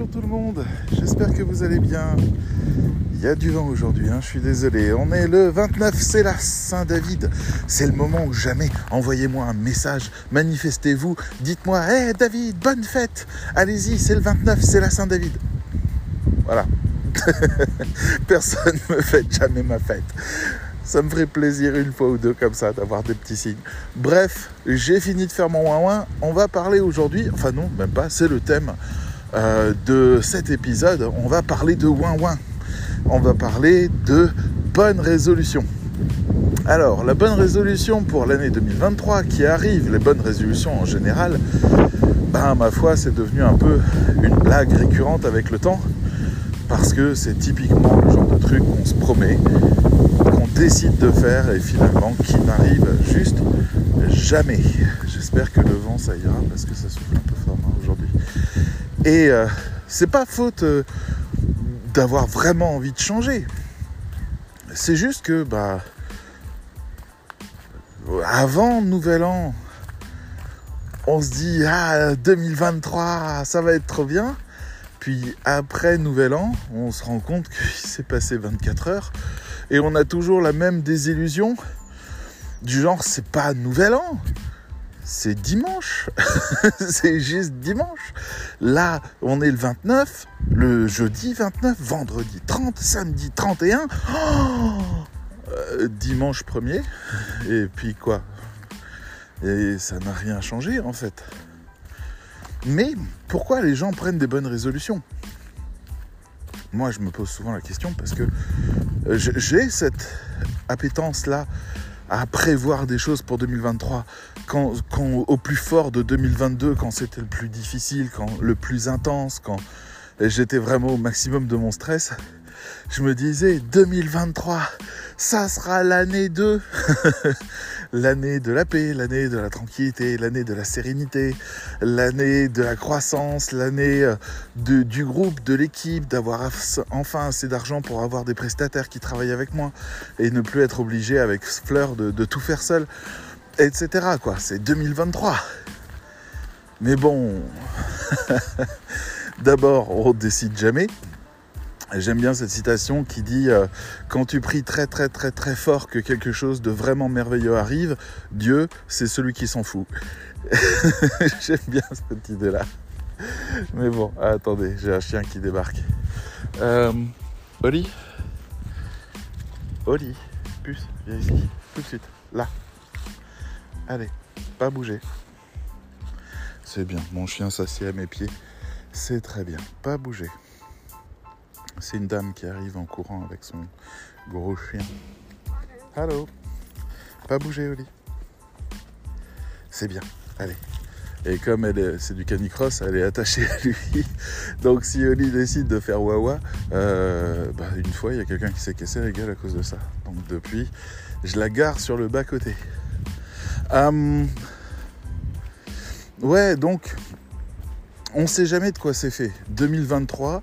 Bonjour tout le monde, j'espère que vous allez bien. Il y a du vent aujourd'hui, hein, je suis désolé. On est le 29, c'est la Saint-David. C'est le moment où jamais. Envoyez-moi un message, manifestez-vous, dites-moi Hé David, bonne fête Allez-y, c'est le 29, c'est la Saint-David. Voilà. Personne ne me fait jamais ma fête. Ça me ferait plaisir une fois ou deux comme ça d'avoir des petits signes. Bref, j'ai fini de faire mon ouin On va parler aujourd'hui, enfin non, même pas, c'est le thème euh, de cet épisode. On va parler de ouin. On va parler de bonne résolution. Alors, la bonne résolution pour l'année 2023 qui arrive, les bonnes résolutions en général, ben, ma foi, c'est devenu un peu une blague récurrente avec le temps parce que c'est typiquement le genre de truc qu'on se promet décide de faire et finalement qui n'arrive juste jamais. J'espère que le vent ça ira parce que ça souffle un peu fort hein, aujourd'hui. Et euh, c'est pas faute euh, d'avoir vraiment envie de changer. C'est juste que bah avant Nouvel An, on se dit ah 2023 ça va être trop bien. Puis après Nouvel An, on se rend compte qu'il s'est passé 24 heures et on a toujours la même désillusion du genre c'est pas nouvel an, c'est dimanche. c'est juste dimanche. Là, on est le 29, le jeudi 29, vendredi 30, samedi 31. Euh, dimanche 1er. Et puis quoi? Et ça n'a rien changé en fait. Mais pourquoi les gens prennent des bonnes résolutions? Moi, je me pose souvent la question parce que euh, j'ai cette appétence-là à prévoir des choses pour 2023. Quand, au plus fort de 2022, quand c'était le plus difficile, quand le plus intense, quand j'étais vraiment au maximum de mon stress, je me disais 2023, ça sera l'année 2. l'année de la paix, l'année de la tranquillité, l'année de la sérénité, l'année de la croissance, l'année euh, du groupe, de l'équipe, d'avoir enfin assez d'argent pour avoir des prestataires qui travaillent avec moi et ne plus être obligé avec Fleur de, de tout faire seul, etc. Quoi, c'est 2023. Mais bon, d'abord, on décide jamais. J'aime bien cette citation qui dit euh, Quand tu pries très très très très fort que quelque chose de vraiment merveilleux arrive, Dieu, c'est celui qui s'en fout. J'aime bien cette idée-là. Mais bon, attendez, j'ai un chien qui débarque. Euh, Oli? Oli, puce, viens ici, tout de suite, là. Allez, pas bouger. C'est bien, mon chien s'assied à mes pieds. C'est très bien, pas bouger. C'est une dame qui arrive en courant avec son gros chien. Allô? Pas bouger, Oli? C'est bien. Allez. Et comme elle c'est du canicross, elle est attachée à lui. Donc si Oli décide de faire wawa, euh, bah, une fois il y a quelqu'un qui s'est cassé la gueule à cause de ça. Donc depuis, je la gare sur le bas côté. Hum, ouais, donc on sait jamais de quoi c'est fait. 2023,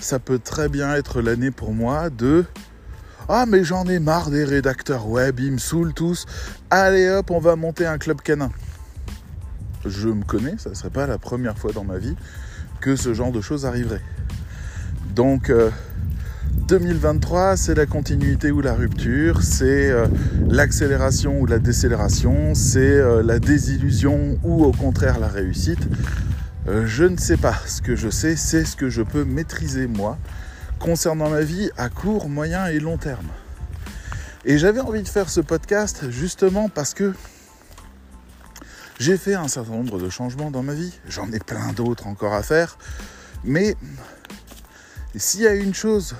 ça peut très bien être l'année pour moi de ah mais j'en ai marre des rédacteurs web, ils me saoulent tous. Allez hop, on va monter un club canin. Je me connais, ça ne serait pas la première fois dans ma vie que ce genre de choses arriverait. Donc 2023, euh, c'est la continuité ou la rupture, c'est euh, l'accélération ou la décélération, c'est euh, la désillusion ou au contraire la réussite. Euh, je ne sais pas. Ce que je sais, c'est ce que je peux maîtriser moi concernant ma vie à court, moyen et long terme. Et j'avais envie de faire ce podcast justement parce que j'ai fait un certain nombre de changements dans ma vie. J'en ai plein d'autres encore à faire. Mais s'il y a une chose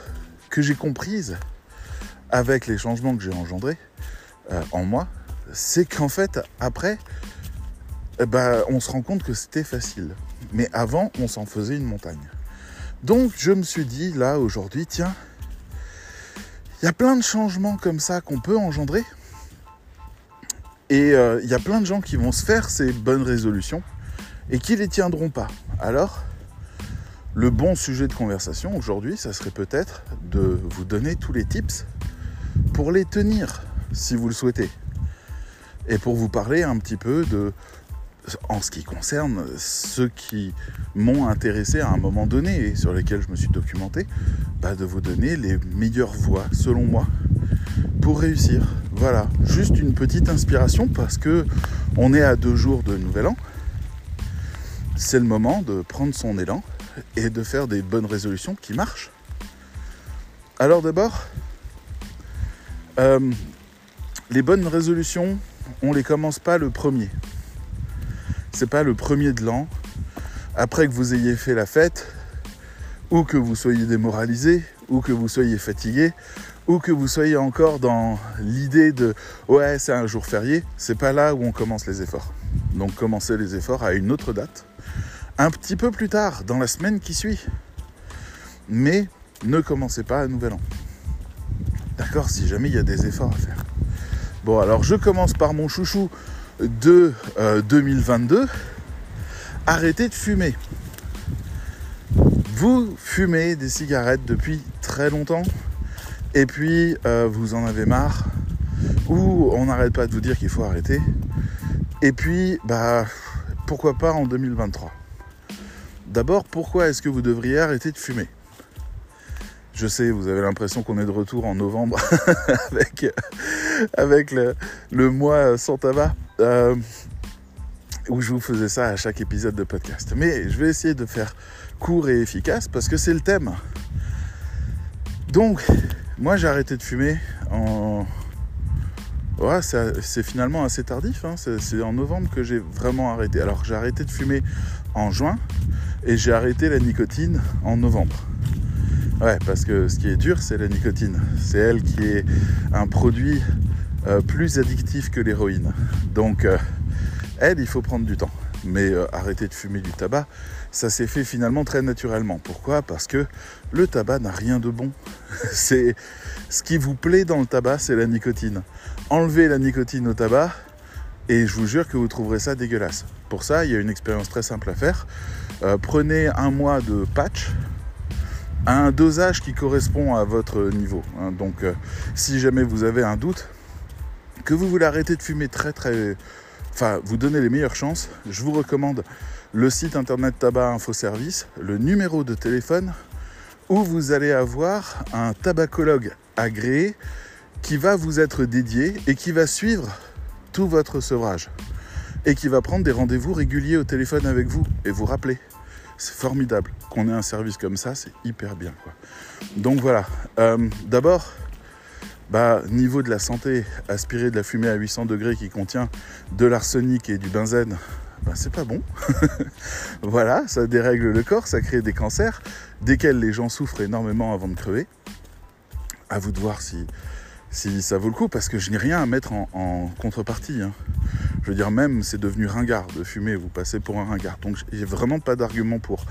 que j'ai comprise avec les changements que j'ai engendrés euh, en moi, c'est qu'en fait, après, eh ben, on se rend compte que c'était facile. Mais avant, on s'en faisait une montagne. Donc je me suis dit, là, aujourd'hui, tiens, il y a plein de changements comme ça qu'on peut engendrer. Et euh, il y a plein de gens qui vont se faire ces bonnes résolutions et qui les tiendront pas. Alors, le bon sujet de conversation aujourd'hui, ça serait peut-être de vous donner tous les tips pour les tenir, si vous le souhaitez. Et pour vous parler un petit peu de en ce qui concerne ceux qui m'ont intéressé à un moment donné et sur lesquels je me suis documenté, bah, de vous donner les meilleures voies, selon moi, pour réussir. Voilà, juste une petite inspiration parce que on est à deux jours de Nouvel An. C'est le moment de prendre son élan et de faire des bonnes résolutions qui marchent. Alors d'abord, euh, les bonnes résolutions, on les commence pas le premier. C'est pas le premier de l'an. Après que vous ayez fait la fête, ou que vous soyez démoralisé, ou que vous soyez fatigué, ou que vous soyez encore dans l'idée de ouais c'est un jour férié, c'est pas là où on commence les efforts. Donc commencez les efforts à une autre date, un petit peu plus tard, dans la semaine qui suit. Mais ne commencez pas à Nouvel An. D'accord Si jamais il y a des efforts à faire. Bon, alors je commence par mon chouchou de 2022. Euh, Arrêtez de fumer. Vous fumez des cigarettes depuis très longtemps et puis euh, vous en avez marre ou on n'arrête pas de vous dire qu'il faut arrêter. Et puis, bah, pourquoi pas en 2023 D'abord, pourquoi est-ce que vous devriez arrêter de fumer? Je sais, vous avez l'impression qu'on est de retour en novembre avec, le, mois sans tabac, euh, où je vous faisais ça à chaque épisode de podcast. Mais je vais essayer de faire court et efficace parce que c'est le thème. Donc, moi j'ai arrêté de fumer en... C'est finalement assez tardif, hein. c'est en novembre que j'ai vraiment arrêté. Alors j'ai arrêté de fumer en juin et j'ai arrêté la nicotine en novembre. Ouais, parce que ce qui est dur, c'est la nicotine. C'est elle qui est un produit euh, plus addictif que l'héroïne. Donc, euh, elle, il faut prendre du temps. Mais euh, arrêter de fumer du tabac, ça s'est fait finalement très naturellement. Pourquoi? Parce que le tabac n'a rien de bon. c'est ce qui vous plaît dans le tabac, c'est la nicotine. Enlevez la nicotine au tabac et je vous jure que vous trouverez ça dégueulasse. Pour ça, il y a une expérience très simple à faire. prenez un mois de patch, un dosage qui correspond à votre niveau. Hein. Donc euh, si jamais vous avez un doute, que vous voulez arrêter de fumer très très... Enfin, vous donnez les meilleures chances, je vous recommande le site internet Tabac Info Service, le numéro de téléphone, où vous allez avoir un tabacologue agréé qui va vous être dédié et qui va suivre votre sevrage et qui va prendre des rendez-vous réguliers au téléphone avec vous et vous rappeler. C'est formidable qu'on ait un service comme ça, c'est hyper bien. Quoi. Donc voilà, euh, d'abord, bah, niveau de la santé, aspirer de la fumée à 800 degrés qui contient de l'arsenic et du benzène, bah, c'est pas bon. voilà, ça dérègle le corps, ça crée des cancers, desquels les gens souffrent énormément avant de crever. À vous de voir si, si ça vaut le coup, parce que je n'ai rien à mettre en, contrepartie. Hein. Je veux dire, même c'est devenu ringard de fumer, vous passez pour un ringard. Donc j'ai vraiment pas d'argument pour.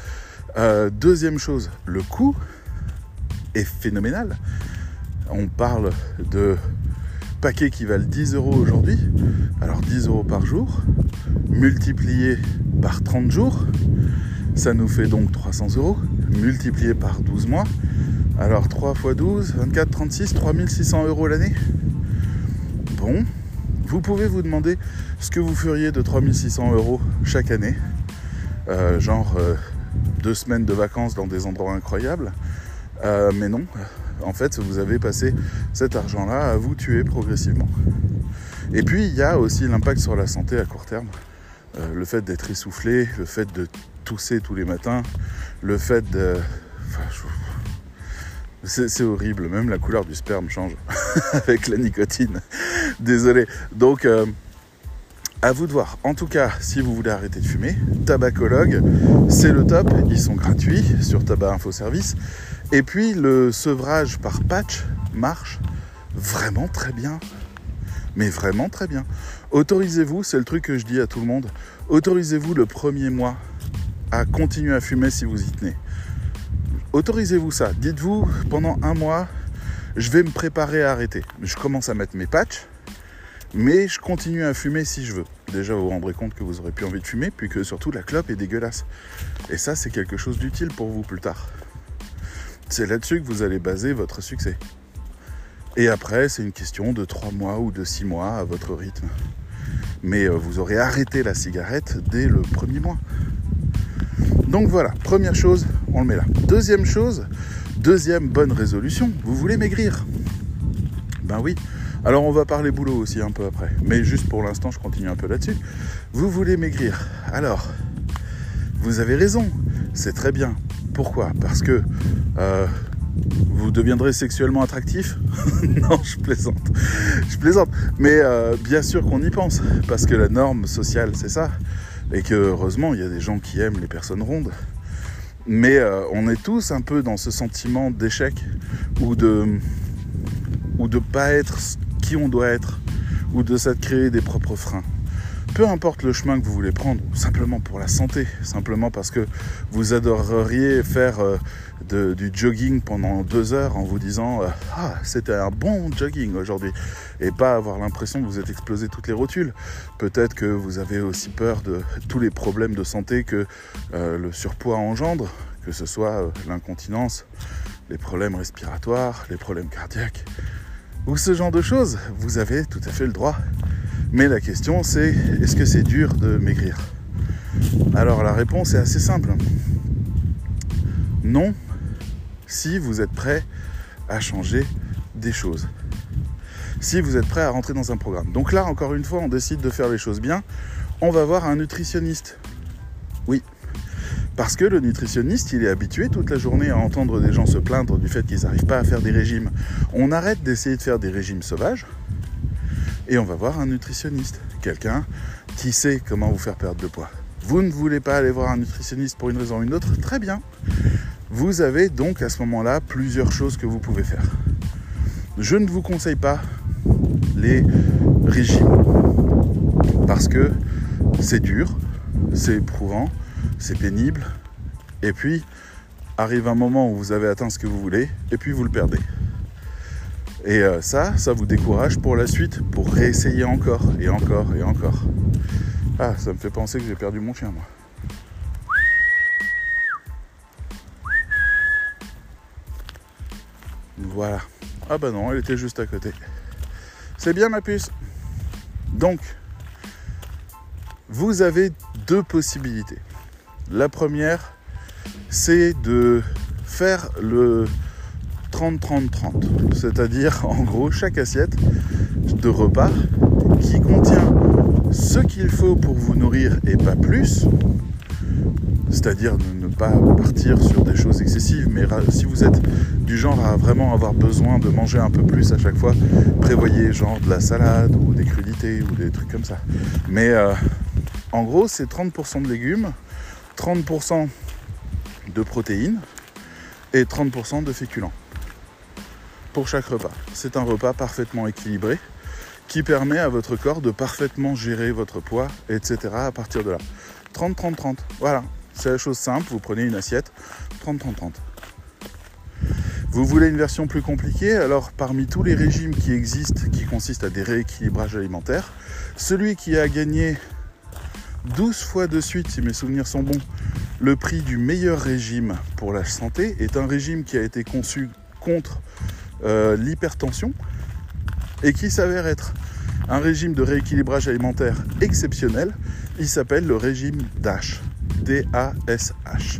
Euh, deuxième chose, le coût est phénoménal. On parle de paquets qui valent 10 euros aujourd'hui. Alors 10 euros par jour, multiplié par 30 jours, ça nous fait donc 300 euros, multiplié par 12 mois. Alors 3 x 12, 24, 36, 3600 euros l'année. Bon, vous pouvez vous demander ce que vous feriez de 3600 euros chaque année. Euh, genre euh, deux semaines de vacances dans des endroits incroyables. Euh, mais non, en fait, vous avez passé cet argent-là à vous tuer progressivement. Et puis, il y a aussi l'impact sur la santé à court terme. le fait d'être essoufflé, le fait de tousser tous les matins, le fait de... C'est horrible, même la couleur du sperme change avec la nicotine. Désolé. Donc, euh, à vous de voir. En tout cas, si vous voulez arrêter de fumer, Tabacologue, c'est le top. Ils sont gratuits sur Tabac Info Service. Et puis, le sevrage par patch marche vraiment très bien. Mais vraiment très bien. Autorisez-vous, c'est le truc que je dis à tout le monde, autorisez-vous le premier mois à continuer à fumer si vous y tenez. Autorisez-vous ça. Dites-vous, pendant un mois, je vais me préparer à arrêter. Je commence à mettre mes patchs, mais je continue à fumer si je veux. Déjà, vous vous rendrez compte que vous aurez plus envie de fumer, puis que surtout la clope est dégueulasse. Et ça, c'est quelque chose d'utile pour vous plus tard. C'est là-dessus que vous allez baser votre succès. Et après, c'est une question de 3 mois ou de 6 mois à votre rythme. mais vous aurez arrêté la cigarette dès le premier mois. Donc voilà, première chose, on le met là. Deuxième chose, deuxième bonne résolution, vous voulez maigrir Ben oui. Alors on va parler boulot aussi un peu après, mais juste pour l'instant je continue un peu là-dessus. Vous voulez maigrir. Alors, vous avez raison, c'est très bien. Pourquoi? Parce que euh, vous deviendrez sexuellement attractif? Non, je plaisante. Je plaisante. Mais euh, bien sûr qu'on y pense, parce que la norme sociale, c'est ça. Et que heureusement, il y a des gens qui aiment les personnes rondes. Mais euh, on est tous un peu dans ce sentiment d'échec ou de ou de pas être qui on doit être ou de ça créer des propres freins peu importe le chemin que vous voulez prendre, simplement pour la santé, simplement parce que vous adoreriez faire euh, du jogging pendant deux heures en vous disant euh, Ah, c'était un bon jogging aujourd'hui, et pas avoir l'impression que vous êtes explosé toutes les rotules. Peut-être que vous avez aussi peur de tous les problèmes de santé que euh, le surpoids engendre, que ce soit l'incontinence, les problèmes respiratoires, les problèmes cardiaques, ou ce genre de choses. Vous avez tout à fait le droit mais la question c'est, est-ce que c'est dur de maigrir? Alors la réponse est assez simple. Non, si vous êtes prêt à changer des choses. Si vous êtes prêt à rentrer dans un programme. Donc là, encore une fois, on décide de faire les choses bien. On va voir un nutritionniste. Oui. Parce que le nutritionniste, il est habitué toute la journée à entendre des gens se plaindre du fait qu'ils n'arrivent pas à faire des régimes. On arrête d'essayer de faire des régimes sauvages et on va voir un nutritionniste, quelqu'un qui sait comment vous faire perdre de poids. Vous ne voulez pas aller voir un nutritionniste pour une raison ou une autre, très bien. Vous avez donc à ce moment-là plusieurs choses que vous pouvez faire. Je ne vous conseille pas les régimes parce que c'est dur, c'est éprouvant, c'est pénible et puis arrive un moment où vous avez atteint ce que vous voulez et puis vous le perdez. Et euh, ça, ça vous décourage pour la suite, pour réessayer encore et encore et encore. Ah, ça me fait penser que j'ai perdu mon chien, moi. Voilà. Ah bah non, elle était juste à côté. C'est bien ma puce. Donc, vous avez deux possibilités. La première, c'est de faire le 30-30-30. C'est-à-dire, en gros, chaque assiette de repas qui contient ce qu'il faut pour vous nourrir et pas plus. C'est-à-dire ne pas partir sur des choses excessives, mais si vous êtes du genre à vraiment avoir besoin de manger un peu plus à chaque fois, prévoyez genre de la salade ou des crudités ou des trucs comme ça. Mais euh, en gros, c'est 30% de légumes, 30% de protéines et 30% de féculents pour chaque repas. C'est un repas parfaitement équilibré qui permet à votre corps de parfaitement gérer votre poids, etc. à partir de là. 30-30-30. Voilà, c'est la chose simple. Vous prenez une assiette, 30-30-30. Vous voulez une version plus compliquée? Alors, parmi tous les régimes qui existent, qui consistent à des rééquilibrages alimentaires, celui qui a gagné 12 fois de suite, si mes souvenirs sont bons, le prix du meilleur régime pour la santé est un régime qui a été conçu contre euh, l'hypertension et qui s'avère être un régime de rééquilibrage alimentaire exceptionnel. Il s'appelle le régime DASH. D-A-S-H.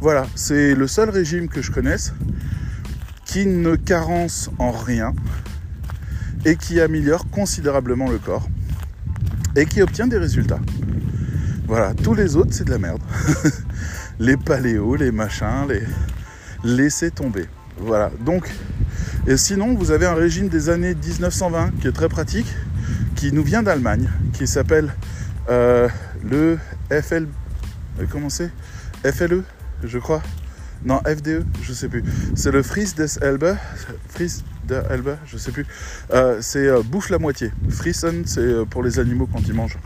Voilà, c'est le seul régime que je connaisse qui ne carence en rien et qui améliore considérablement le corps et qui obtient des résultats. Voilà, tous les autres, c'est de la merde. les paléos, les machins, les laissez tomber. Voilà, donc et sinon, vous avez un régime des années 1920 qui est très pratique, qui nous vient d'Allemagne, qui s'appelle euh, le FL. Euh, comment c'est? FLE, je crois? Non, FDE, je sais plus. C'est le Fries des Elbe. Elbe, je sais plus. Euh, c'est bouffe la moitié. Friesen, c'est pour les animaux quand ils mangent.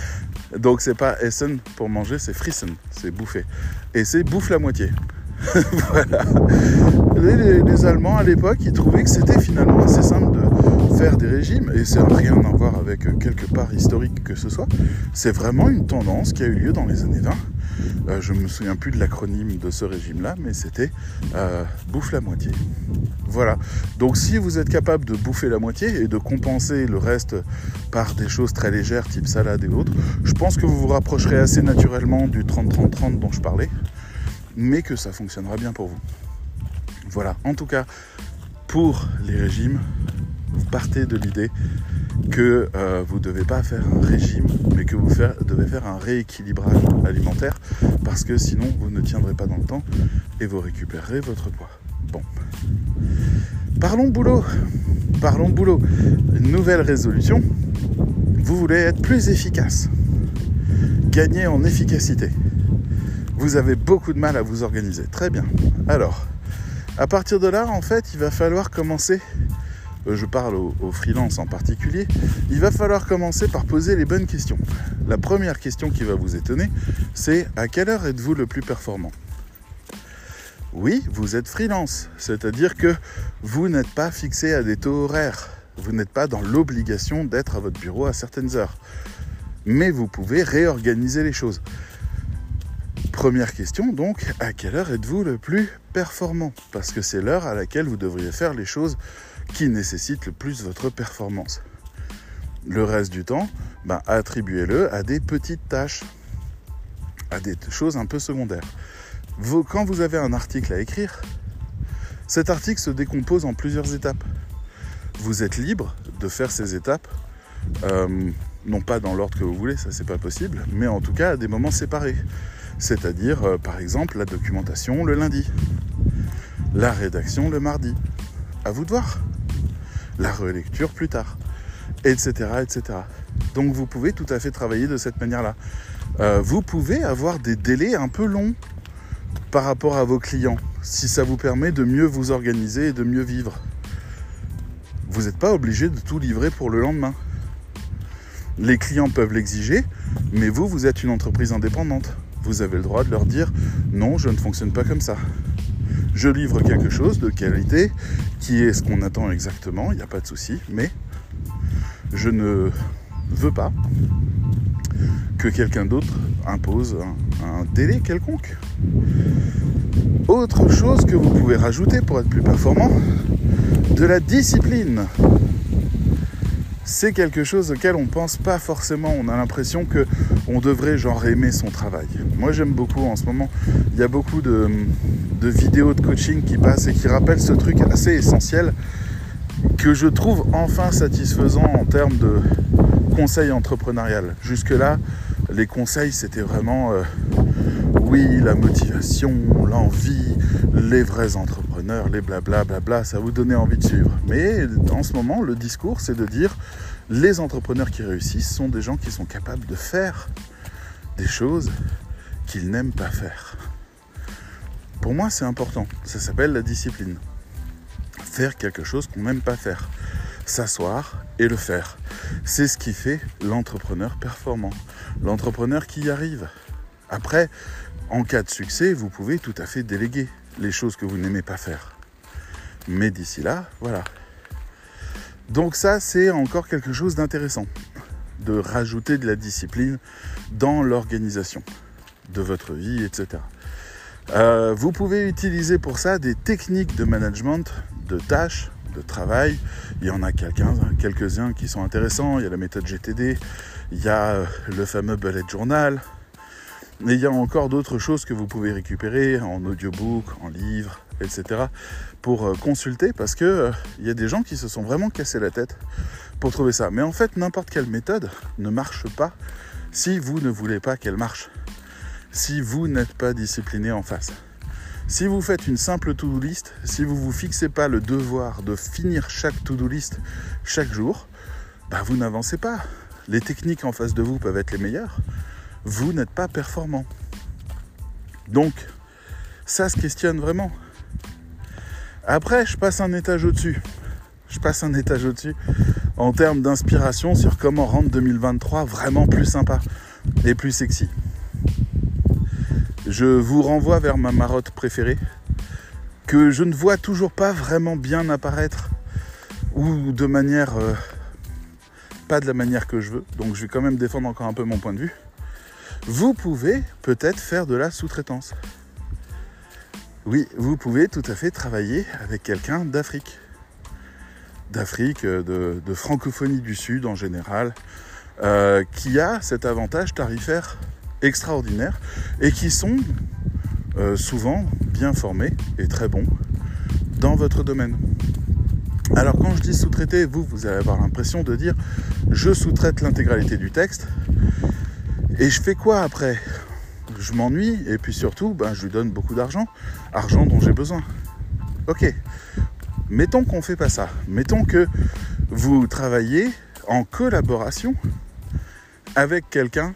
Donc c'est pas Essen pour manger, c'est Friesen, c'est bouffer. Et c'est bouffe la moitié. voilà. Les, Allemands à l'époque, ils trouvaient que c'était finalement assez simple de faire des régimes, et ça n'a rien à voir avec quelque part historique que ce soit. C'est vraiment une tendance qui a eu lieu dans les années 20 Euh, je ne me souviens plus de l'acronyme de ce régime-là, mais c'était euh, bouffe la moitié. Voilà. Donc si vous êtes capable de bouffer la moitié et de compenser le reste par des choses très légères, type salade et autres, je pense que vous vous rapprocherez assez naturellement du 30-30-30 dont je parlais, mais que ça fonctionnera bien pour vous. Voilà. En tout cas, pour les régimes, vous partez de l'idée que euh, vous ne devez pas faire un régime, mais que vous devez faire un rééquilibrage alimentaire, parce que sinon vous ne tiendrez pas dans le temps et vous récupérerez votre poids. Bon. Parlons boulot. Parlons boulot. Nouvelle résolution. Vous voulez être plus efficace. Gagner en efficacité. Vous avez beaucoup de mal à vous organiser. Très bien. Alors, à partir de là, en fait, il va falloir commencer je parle aux, freelances en particulier, il va falloir commencer par poser les bonnes questions. La première question qui va vous étonner, c'est à quelle heure êtes-vous le plus performant? Oui, vous êtes freelance, c'est-à-dire que vous n'êtes pas fixé à des taux horaires. Vous n'êtes pas dans l'obligation d'être à votre bureau à certaines heures. Mais vous pouvez réorganiser les choses. Première question donc, à quelle heure êtes-vous le plus performant? Parce que c'est l'heure à laquelle vous devriez faire les choses qui nécessite le plus votre performance. Le reste du temps, ben, attribuez-le à des petites tâches, à des choses un peu secondaires. quand vous avez un article à écrire, cet article se décompose en plusieurs étapes. Vous êtes libre de faire ces étapes, euh, non pas dans l'ordre que vous voulez, ça c'est pas possible, mais en tout cas à des moments séparés. C'est-à-dire, euh, par exemple, la documentation le lundi, la rédaction le mardi. À vous de voir la relecture plus tard, etc., etc. Donc vous pouvez tout à fait travailler de cette manière-là. Euh, vous pouvez avoir des délais un peu longs par rapport à vos clients, si ça vous permet de mieux vous organiser et de mieux vivre. Vous n'êtes pas obligé de tout livrer pour le lendemain. Les clients peuvent l'exiger, mais vous, vous êtes une entreprise indépendante. Vous avez le droit de leur dire non, je ne fonctionne pas comme ça je livre quelque chose de qualité qui est ce qu'on attend exactement, il n'y a pas de souci, mais je ne veux pas que quelqu'un d'autre impose un, délai quelconque. Autre chose que vous pouvez rajouter pour être plus performant, de la discipline c'est quelque chose auquel on pense pas forcément. On a l'impression que on devrait genre aimer son travail. Moi j'aime beaucoup en ce moment. Il y a beaucoup de, vidéos de coaching qui passent et qui rappellent ce truc assez essentiel que je trouve enfin satisfaisant en termes de conseil entrepreneurial. Jusque-là, les conseils c'était vraiment euh, oui, la motivation, l'envie, les vrais entrepreneurs, les blabla, blabla, ça vous donnait envie de suivre. Mais en ce moment, le discours, c'est de dire les entrepreneurs qui réussissent sont des gens qui sont capables de faire des choses qu'ils n'aiment pas faire. Pour moi, c'est important. Ça s'appelle la discipline. Faire quelque chose qu'on n'aime pas faire. S'asseoir et le faire. C'est ce qui fait l'entrepreneur performant. L'entrepreneur qui y arrive. Après, en cas de succès, vous pouvez tout à fait déléguer les choses que vous n'aimez pas faire. Mais d'ici là, voilà. Donc ça, c'est encore quelque chose d'intéressant, de rajouter de la discipline dans l'organisation de votre vie, etc. Euh, vous pouvez utiliser pour ça des techniques de management, de tâches, de travail. Il y en a quelques-uns qui sont intéressants. Il y a la méthode GTD, il y a euh, le fameux bullet journal, mais il y a encore d'autres choses que vous pouvez récupérer en audiobook, en livre, etc. pour euh, consulter parce que euh, il y a des gens qui se sont vraiment cassés la tête pour trouver ça. Mais en fait, n'importe quelle méthode ne marche pas si vous ne voulez pas qu'elle marche. Si vous n'êtes pas discipliné en face. Si vous faites une simple to-do list, si vous ne vous fixez pas le devoir de finir chaque to-do list chaque jour, bah vous n'avancez pas. Les techniques en face de vous peuvent être les meilleures, vous n'êtes pas performant. Donc, ça se questionne vraiment. Après, je passe un étage au-dessus. Je passe un étage au-dessus en termes d'inspiration sur comment rendre 2023 vraiment plus sympa et plus sexy. Je vous renvoie vers ma marotte préférée que je ne vois toujours pas vraiment bien apparaître ou de manière euh, pas de la manière que je veux. Donc je vais quand même défendre encore un peu mon point de vue. Vous pouvez peut-être faire de la sous-traitance. Oui, vous pouvez tout à fait travailler avec quelqu'un d'Afrique. D'Afrique, de, francophonie du Sud en général, euh, qui a cet avantage tarifaire extraordinaire et qui sont euh, souvent bien formés et très bons dans votre domaine. Alors quand je dis sous-traiter, vous, vous allez avoir l'impression de dire je sous-traite l'intégralité du texte et je fais quoi après? Je m'ennuie et puis surtout, ben, je lui donne beaucoup d'argent, argent dont j'ai besoin. Ok, mettons qu'on ne fait pas ça. Mettons que vous travaillez en collaboration avec quelqu'un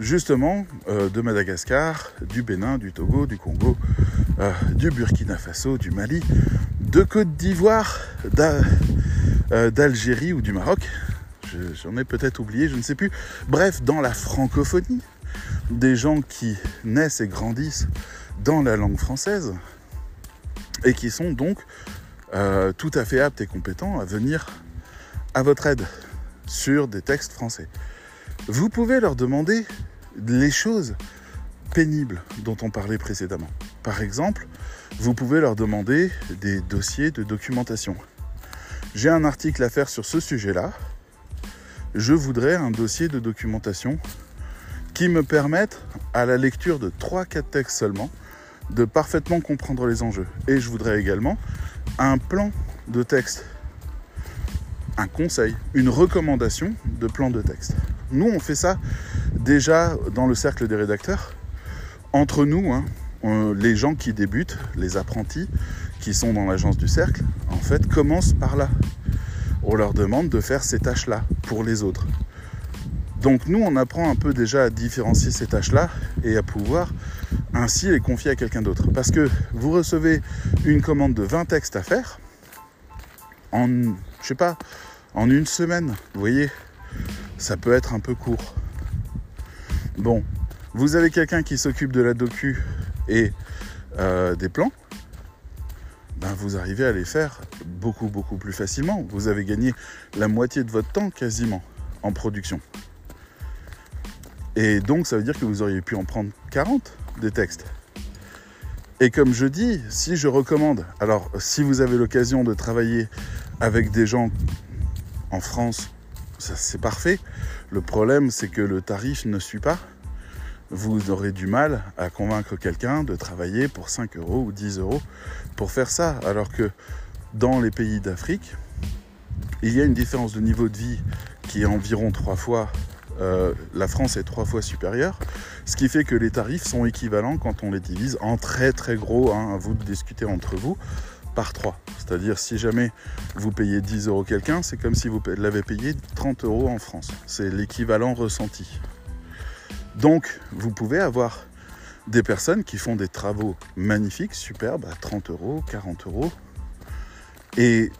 justement euh, de Madagascar, du Bénin, du Togo, du Congo, euh, du Burkina Faso, du Mali, de Côte d'Ivoire, euh, d'Algérie ou du Maroc. J'en ai peut-être oublié, je ne sais plus. Bref, dans la francophonie, des gens qui naissent et grandissent dans la langue française et qui sont donc euh, tout à fait aptes et compétents à venir à votre aide sur des textes français. Vous pouvez leur demander les choses pénibles dont on parlait précédemment. Par exemple, vous pouvez leur demander des dossiers de documentation. J'ai un article à faire sur ce sujet-là. Je voudrais un dossier de documentation qui me permette, à la lecture de 3-4 textes seulement, de parfaitement comprendre les enjeux. Et je voudrais également un plan de texte, un conseil, une recommandation de plan de texte. Nous, on fait ça déjà dans le cercle des rédacteurs. Entre nous, hein, les gens qui débutent, les apprentis qui sont dans l'agence du cercle, en fait, commencent par là. On leur demande de faire ces tâches-là pour les autres. Donc nous, on apprend un peu déjà à différencier ces tâches-là et à pouvoir ainsi les confier à quelqu'un d'autre. Parce que vous recevez une commande de 20 textes à faire en, je sais pas, en une semaine. Vous voyez, ça peut être un peu court. Bon, vous avez quelqu'un qui s'occupe de la docu et euh, des plans, ben vous arrivez à les faire beaucoup beaucoup plus facilement. Vous avez gagné la moitié de votre temps quasiment en production. Et donc ça veut dire que vous auriez pu en prendre 40 des textes. Et comme je dis, si je recommande, alors si vous avez l'occasion de travailler avec des gens en France, c'est parfait. Le problème c'est que le tarif ne suit pas vous aurez du mal à convaincre quelqu'un de travailler pour 5 euros ou 10 euros pour faire ça. Alors que dans les pays d'Afrique, il y a une différence de niveau de vie qui est environ trois fois, euh, la France est trois fois supérieure, ce qui fait que les tarifs sont équivalents quand on les divise en très très gros, hein, à vous de discuter entre vous, par 3. C'est-à-dire si jamais vous payez 10 euros quelqu'un, c'est comme si vous l'avez payé 30 euros en France. C'est l'équivalent ressenti. Donc, vous pouvez avoir des personnes qui font des travaux magnifiques, superbes, à 30 euros, 40 euros. Et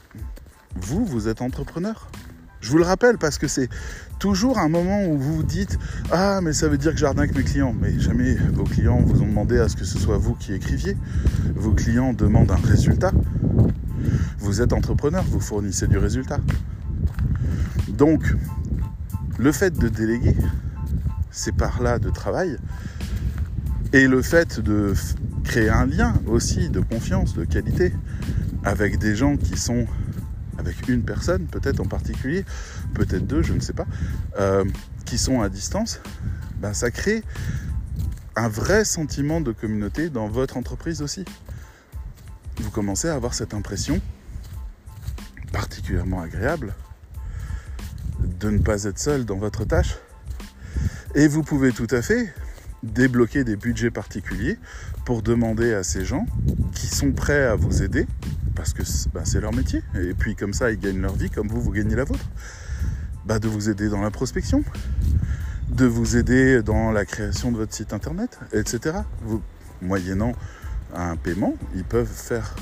vous, vous êtes entrepreneur. Je vous le rappelle parce que c'est toujours un moment où vous vous dites Ah, mais ça veut dire que jardin avec mes clients. Mais jamais vos clients vous ont demandé à ce que ce soit vous qui écriviez. Vos clients demandent un résultat. Vous êtes entrepreneur, vous fournissez du résultat. Donc, le fait de déléguer, c'est par là de travail. Et le fait de créer un lien aussi de confiance, de qualité, avec des gens qui sont, avec une personne peut-être en particulier, peut-être deux, je ne sais pas, euh, qui sont à distance, ben ça crée un vrai sentiment de communauté dans votre entreprise aussi. Vous commencez à avoir cette impression particulièrement agréable de ne pas être seul dans votre tâche et vous pouvez tout à fait débloquer des budgets particuliers pour demander à ces gens qui sont prêts à vous aider, parce que bah, c'est leur métier, et puis comme ça ils gagnent leur vie comme vous, vous gagnez la vôtre, bah, de vous aider dans la prospection, de vous aider dans la création de votre site internet, etc. Moyennant un paiement, ils peuvent faire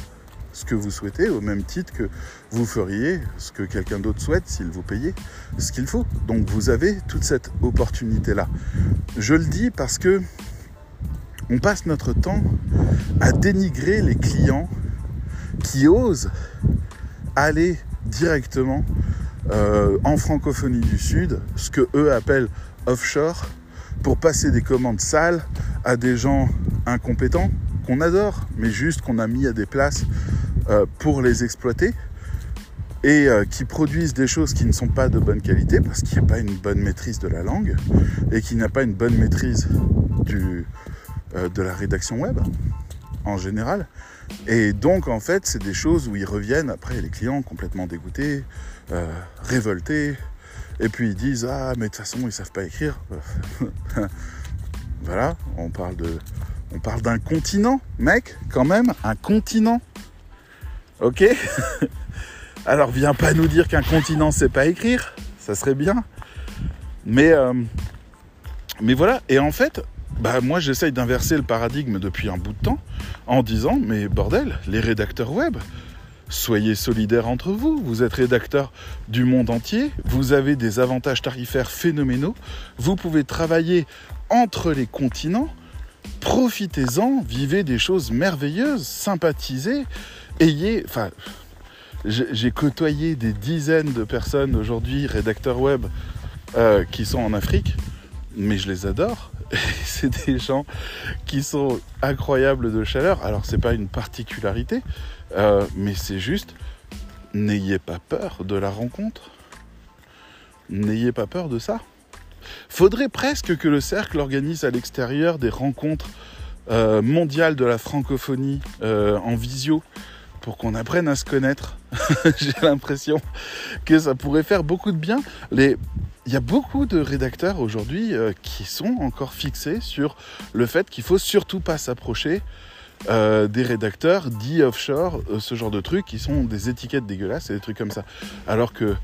ce que vous souhaitez au même titre que vous feriez ce que quelqu'un d'autre souhaite s'il vous payait ce qu'il faut. Donc vous avez toute cette opportunité-là. Je le dis parce que on passe notre temps à dénigrer les clients qui osent aller directement euh, en francophonie du Sud, ce que eux appellent offshore, pour passer des commandes sales à des gens incompétents qu'on adore, mais juste qu'on a mis à des places euh, pour les exploiter et euh, qui produisent des choses qui ne sont pas de bonne qualité parce qu'il n'y a pas une bonne maîtrise de la langue et qu'il n'y a pas une bonne maîtrise du, euh, de la rédaction web en général. Et donc en fait c'est des choses où ils reviennent après les clients complètement dégoûtés, révoltés, et puis ils disent ah mais de toute façon ils savent pas écrire. voilà, on parle de, on parle d'un continent, mec, quand même, un continent. Ok Alors viens pas nous dire qu'un continent c'est pas écrire, ça serait bien. Mais, euh, mais voilà, et en fait, bah moi j'essaye d'inverser le paradigme depuis un bout de temps en disant mais bordel, les rédacteurs web, soyez solidaires entre vous, vous êtes rédacteurs du monde entier, vous avez des avantages tarifaires phénoménaux, vous pouvez travailler entre les continents, profitez-en, vivez des choses merveilleuses, sympathisez, ayez, enfin, j'ai côtoyé des dizaines de personnes aujourd'hui, rédacteurs web, euh, qui sont en Afrique, mais je les adore. c'est des gens qui sont incroyables de chaleur. Alors c'est pas une particularité, euh, mais c'est juste, n'ayez pas peur de la rencontre. N'ayez pas peur de ça. Faudrait presque que le cercle organise à l'extérieur des rencontres euh, mondiales de la francophonie en visio pour qu'on apprenne à se connaître. J'ai l'impression que ça pourrait faire beaucoup de bien. Il y a beaucoup de rédacteurs aujourd'hui euh, qui sont encore fixés sur le fait qu'il faut surtout pas s'approcher euh, des rédacteurs dits offshore, euh, ce genre de trucs qui sont des étiquettes dégueulasses et des trucs comme ça. Alors que,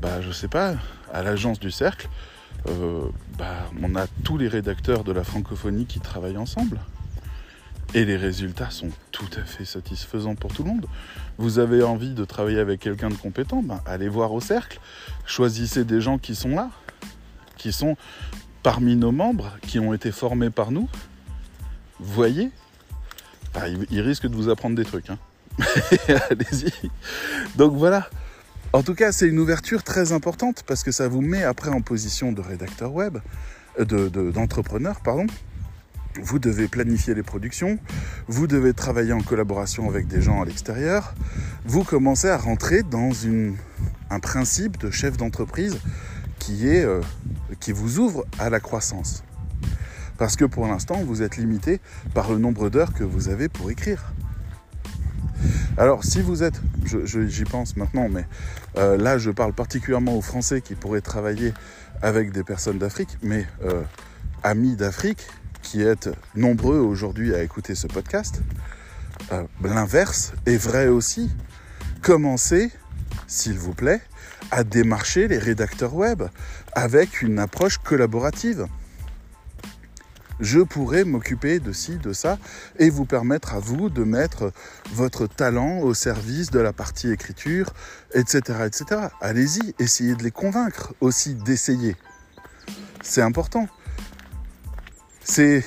bah, je sais pas, à l'agence du cercle, bah, on a tous les rédacteurs de la francophonie qui travaillent ensemble. Et les résultats sont tout à fait satisfaisants pour tout le monde. Vous avez envie de travailler avec quelqu'un de compétent, ben, allez voir au cercle. Choisissez des gens qui sont là, qui sont parmi nos membres, qui ont été formés par nous. Voyez, ah, ils risquent de vous apprendre des trucs. Hein. Allez-y. Donc voilà. En tout cas, c'est une ouverture très importante parce que ça vous met après en position de rédacteur web, d'entrepreneur, pardon vous devez planifier les productions, vous devez travailler en collaboration avec des gens à l'extérieur, vous commencez à rentrer dans un principe de chef d'entreprise euh, qui vous ouvre à la croissance. Parce que pour l'instant, vous êtes limité par le nombre d'heures que vous avez pour écrire. Alors si vous êtes, j'y pense maintenant, mais euh, là je parle particulièrement aux Français qui pourraient travailler avec des personnes d'Afrique, mais euh, amis d'Afrique, qui êtes nombreux aujourd'hui à écouter ce podcast, euh, l'inverse est vrai aussi. Commencez, s'il vous plaît, à démarcher les rédacteurs web avec une approche collaborative. Je pourrais m'occuper de ci, de ça, et vous permettre à vous de mettre votre talent au service de la partie écriture, etc. etc. Allez-y, essayez de les convaincre aussi d'essayer. C'est important. C'est.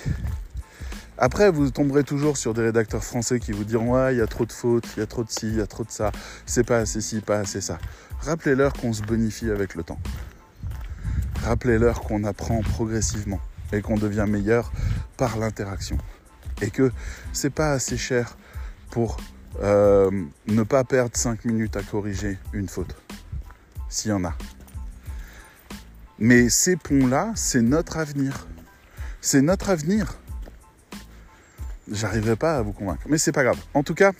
Après, vous tomberez toujours sur des rédacteurs français qui vous diront Ouais, il y a trop de fautes, il y a trop de ci, il y a trop de ça, c'est pas assez ci, pas assez ça. Rappelez-leur qu'on se bonifie avec le temps. Rappelez-leur qu'on apprend progressivement et qu'on devient meilleur par l'interaction. Et que c'est pas assez cher pour euh, ne pas perdre 5 minutes à corriger une faute, s'il y en a. Mais ces ponts-là, c'est notre avenir. C'est notre avenir. J'arriverai pas à vous convaincre, mais c'est pas grave. En tout cas,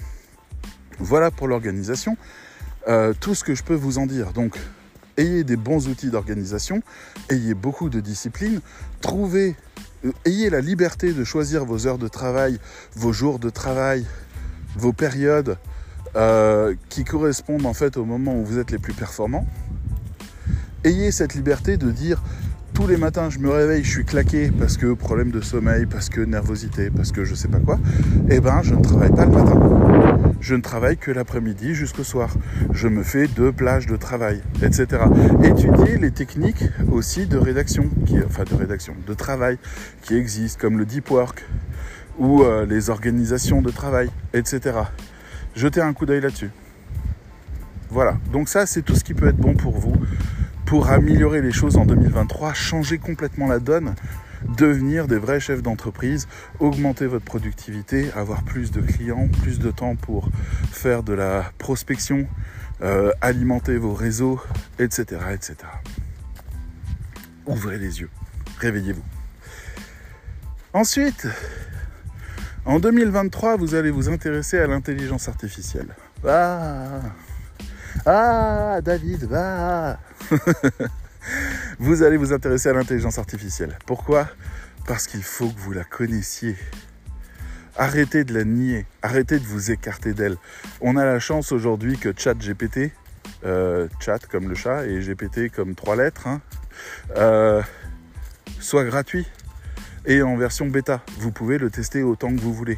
voilà pour l'organisation. Euh, tout ce que je peux vous en dire. Donc, ayez des bons outils d'organisation, ayez beaucoup de discipline, trouvez, euh, ayez la liberté de choisir vos heures de travail, vos jours de travail, vos périodes euh, qui correspondent en fait au moment où vous êtes les plus performants. Ayez cette liberté de dire tous les matins je me réveille, je suis claqué parce que problème de sommeil, parce que nervosité, parce que je sais pas quoi, eh ben je ne travaille pas le matin. Je ne travaille que l'après-midi jusqu'au soir. Je me fais deux plages de travail, etc. Étudier les techniques aussi de rédaction, enfin de rédaction, de travail qui existent, comme le deep work ou euh, les organisations de travail, etc. Jetez un coup d'œil là-dessus. Voilà, donc ça c'est tout ce qui peut être bon pour vous pour améliorer les choses en 2023, changer complètement la donne devenir des vrais chefs d'entreprise, augmenter votre productivité, avoir plus de clients, plus de temps pour faire de la prospection, euh, alimenter vos réseaux, etc., etc. Ouvrez les yeux, réveillez-vous. Ensuite, en 2023, vous allez vous intéresser à l'intelligence artificielle. Ah, ah David, va Vous allez vous intéresser à l'intelligence artificielle. Pourquoi? Parce qu'il faut que vous la connaissiez. Arrêtez de la nier, arrêtez de vous écarter d'elle. On a la chance aujourd'hui que chat GPT, euh, chat comme le chat et GPT comme trois lettres, hein, euh, soit gratuit et en version bêta. Vous pouvez le tester autant que vous voulez.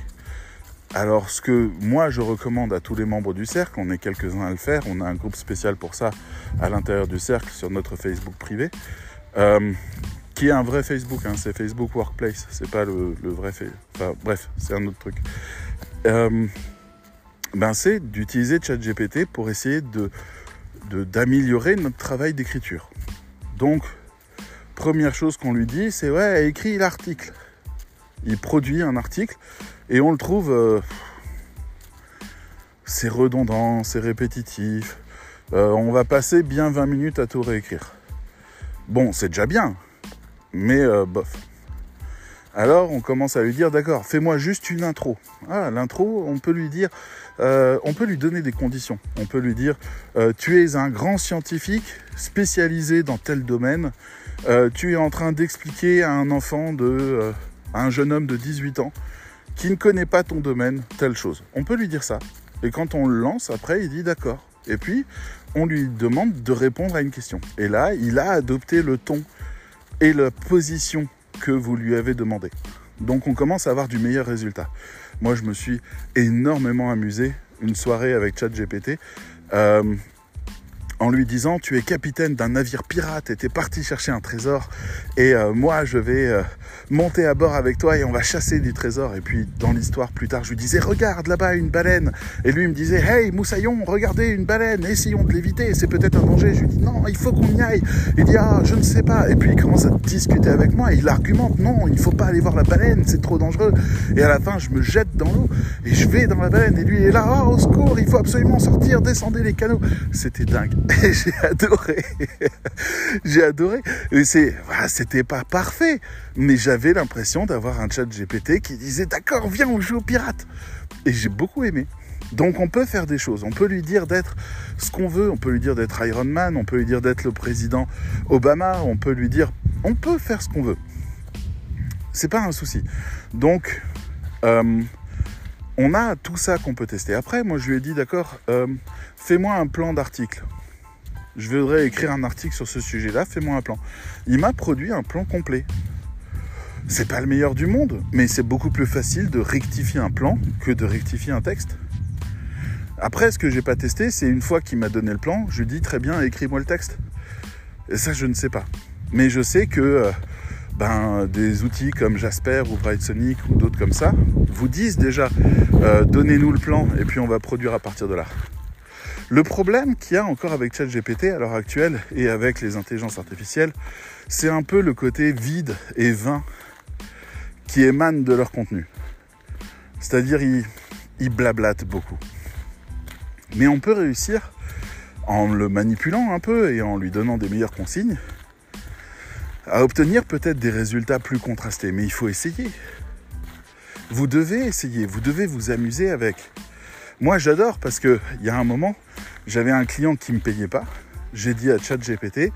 Alors ce que moi je recommande à tous les membres du cercle, on est quelques-uns à le faire, on a un groupe spécial pour ça à l'intérieur du cercle sur notre Facebook privé, euh, qui est un vrai Facebook, hein, c'est Facebook Workplace, c'est pas le, vrai Facebook. Enfin bref, c'est un autre truc. Euh, ben c'est d'utiliser ChatGPT pour essayer de d'améliorer notre travail d'écriture. Donc, première chose qu'on lui dit, c'est ouais, écrit l'article. Il produit un article et on le trouve. Euh, c'est redondant, c'est répétitif. Euh, on va passer bien 20 minutes à tout réécrire. Bon, c'est déjà bien, mais euh, bof. Alors on commence à lui dire d'accord, fais-moi juste une intro. Ah, l'intro, on peut lui dire, on peut lui donner des conditions. On peut lui dire, tu es un grand scientifique spécialisé dans tel domaine. tu es en train d'expliquer à un enfant de, à un jeune homme de 18 ans qui ne connaît pas ton domaine, telle chose. On peut lui dire ça. Et quand on le lance, après, il dit d'accord. Et puis, on lui demande de répondre à une question. Et là, il a adopté le ton et la position que vous lui avez demandé. Donc, on commence à avoir du meilleur résultat. Moi, je me suis énormément amusé une soirée avec ChatGPT. Euh, en lui disant tu es capitaine d'un navire pirate et t'es parti chercher un trésor. Et euh, moi je vais euh, monter à bord avec toi et on va chasser du trésor. Et puis dans l'histoire plus tard je lui disais regarde là-bas une baleine. Et lui me disait hey Moussaillon regardez une baleine essayons de l'éviter c'est peut-être un danger. Je lui dis non il faut qu'on y aille. Il dit ah je ne sais pas. Et puis il commence à discuter avec moi il argumente non il ne faut pas aller voir la baleine c'est trop dangereux. Et à la fin je me jette dans l'eau et je vais dans la baleine. Et lui est là oh, au secours il faut absolument sortir descendez les canaux. C'était dingue j'ai adoré. j'ai adoré. c'est, c'était pas parfait, mais j'avais l'impression d'avoir un chat GPT qui disait d'accord, viens, on joue au pirate. Et j'ai beaucoup aimé. Donc on peut faire des choses. On peut lui dire d'être ce qu'on veut. On peut lui dire d'être Iron Man. On peut lui dire d'être le président Obama. On peut lui dire, on peut faire ce qu'on veut. C'est pas un souci. Donc euh, on a tout ça qu'on peut tester. Après, moi je lui ai dit d'accord, euh, fais-moi un plan d'article je voudrais écrire un article sur ce sujet-là, fais-moi un plan. Il m'a produit un plan complet. C'est pas le meilleur du monde, mais c'est beaucoup plus facile de rectifier un plan que de rectifier un texte. Après, ce que j'ai pas testé, c'est une fois qu'il m'a donné le plan, je lui dis très bien, écris-moi le texte. Et ça, je ne sais pas. Mais je sais que euh, ben, des outils comme Jasper ou Brightsonic ou d'autres comme ça vous disent déjà, euh, donnez-nous le plan et puis on va produire à partir de là. Le problème qu'il y a encore avec ChatGPT à l'heure actuelle et avec les intelligences artificielles, c'est un peu le côté vide et vain qui émane de leur contenu. C'est-à-dire, ils, blablatent beaucoup. Mais on peut réussir, en le manipulant un peu et en lui donnant des meilleures consignes, à obtenir peut-être des résultats plus contrastés. Mais il faut essayer. Vous devez essayer, vous devez vous amuser avec. Moi, j'adore parce qu'il y a un moment, j'avais un client qui ne me payait pas. J'ai dit à ChatGPT,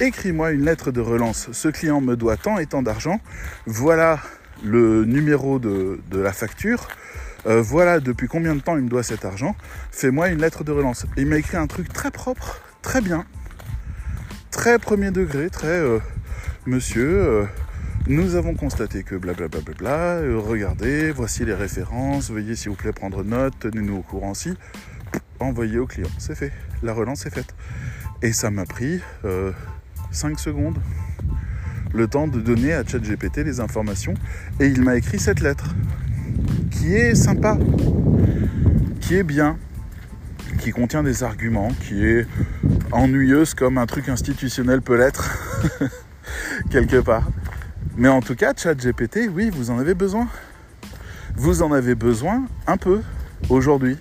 écris-moi une lettre de relance. Ce client me doit tant et tant d'argent. Voilà le numéro de, la facture. Euh, voilà depuis combien de temps il me doit cet argent. Fais-moi une lettre de relance. il m'a écrit un truc très propre, très bien, très premier degré, très euh, monsieur. Euh, nous avons constaté que blablabla, bla bla regardez, voici les références, veuillez s'il vous plaît prendre note, tenez-nous au courant si. Envoyez au client, c'est fait, la relance est faite. Et ça m'a pris 5 euh, secondes, le temps de donner à ChatGPT les informations, et il m'a écrit cette lettre, qui est sympa, qui est bien, qui contient des arguments, qui est ennuyeuse comme un truc institutionnel peut l'être, quelque part Mais en tout cas, ChatGPT, oui, vous en avez besoin. Vous en avez besoin un peu aujourd'hui.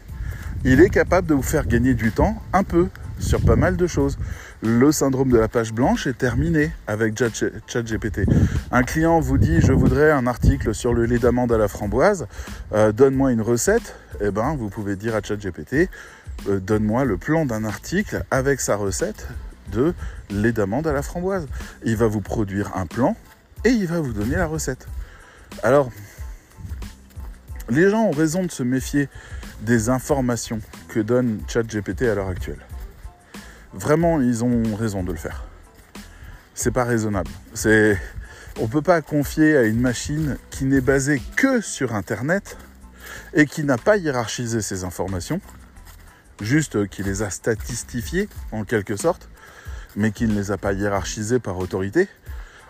Il est capable de vous faire gagner du temps un peu sur pas mal de choses. Le syndrome de la page blanche est terminé avec ChatGPT. Un client vous dit je voudrais un article sur le lait d'amande à la framboise, euh, donne-moi une recette. Eh ben, vous pouvez dire à ChatGPT euh, donne-moi le plan d'un article avec sa recette de lait d'amande à la framboise. Il va vous produire un plan et il va vous donner la recette. Alors, les gens ont raison de se méfier des informations que donne ChatGPT à l'heure actuelle. Vraiment, ils ont raison de le faire. C'est pas raisonnable. C'est on peut pas confier à une machine qui n'est basée que sur internet et qui n'a pas hiérarchisé ses informations, juste qui les a statistifiées en quelque sorte, mais qui ne les a pas hiérarchisées par autorité.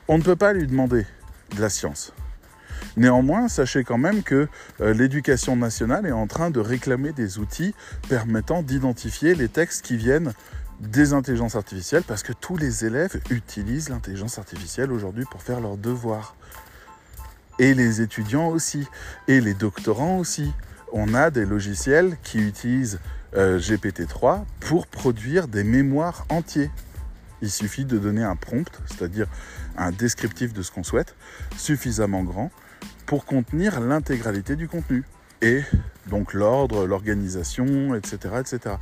On ne peut pas lui demander de la science. Néanmoins, sachez quand même que euh, l'éducation nationale est en train de réclamer des outils permettant d'identifier les textes qui viennent des intelligences artificielles parce que tous les élèves utilisent l'intelligence artificielle aujourd'hui pour faire leurs devoirs. Et les étudiants aussi. Et les doctorants aussi. On a des logiciels qui utilisent euh, GPT-3 pour produire des mémoires entiers. Il suffit de donner un prompt, c'est-à-dire un descriptif de ce qu'on souhaite, suffisamment grand pour contenir l'intégralité du contenu. Et donc l'ordre, l'organisation, etc., etc.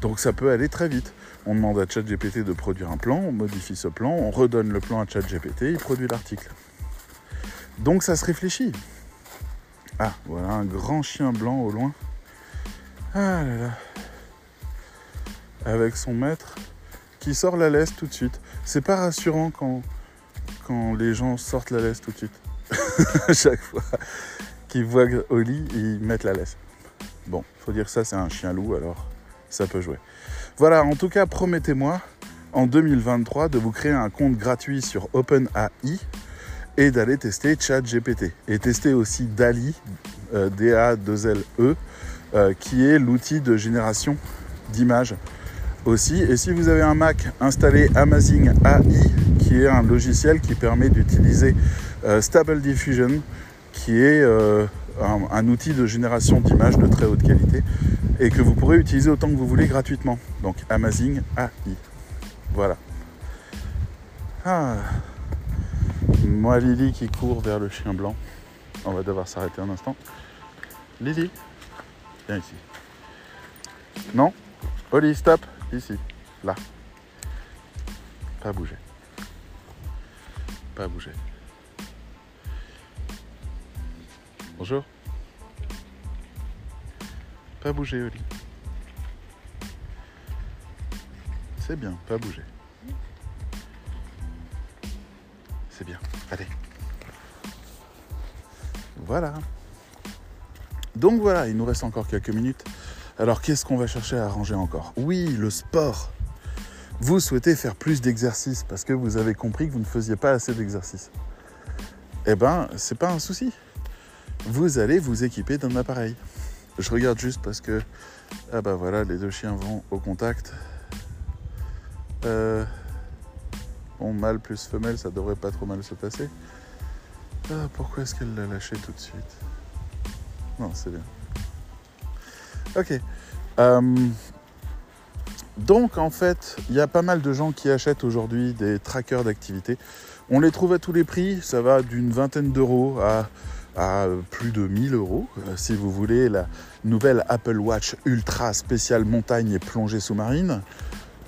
Donc ça peut aller très vite. On demande à ChatGPT de produire un plan, on modifie ce plan, on redonne le plan à ChatGPT, il produit l'article. Donc ça se réfléchit. Ah, voilà un grand chien blanc au loin. Ah là là. Avec son maître qui sort la laisse tout de suite. C'est pas rassurant quand, quand les gens sortent la laisse tout de suite. Chaque fois qu'ils voient Oli, ils mettent la laisse. Bon, faut dire ça, c'est un chien loup, alors ça peut jouer. Voilà, en tout cas, promettez-moi en 2023 de vous créer un compte gratuit sur OpenAI et d'aller tester ChatGPT. Et tester aussi DALI, euh, D-A-2-L-E, euh, qui est l'outil de génération d'images aussi. Et si vous avez un Mac, installez Amazing AI, qui est un logiciel qui permet d'utiliser Stable Diffusion, qui est un, outil de génération d'images de très haute qualité et que vous pourrez utiliser autant que vous voulez gratuitement. Donc Amazing AI. Voilà. Ah. Moi Lily qui court vers le chien blanc. On va devoir s'arrêter un instant. Lily, viens ici. Non? Oli, stop. Ici. Là. Pas bouger. Pas bouger. Bonjour. Pas bouger, Oli. C'est bien, pas bouger. C'est bien. Allez. Voilà. Donc voilà, il nous reste encore quelques minutes. Alors qu'est-ce qu'on va chercher à arranger encore? Oui, le sport. Vous souhaitez faire plus d'exercices parce que vous avez compris que vous ne faisiez pas assez d'exercices. Eh ben, c'est pas un souci. Vous allez vous équiper d'un appareil. Je regarde juste parce que. Ah bah voilà, les deux chiens vont au contact. Euh, bon, mâle plus femelle, ça devrait pas trop mal se passer. Ah, pourquoi est-ce qu'elle l'a lâché tout de suite? Non, c'est bien. Ok. Euh, donc en fait, il y a pas mal de gens qui achètent aujourd'hui des trackers d'activité. On les trouve à tous les prix, ça va d'une vingtaine d'euros à plus de 1000 euros. Euh, si vous voulez la nouvelle Apple Watch Ultra spéciale montagne et plongée sous-marine.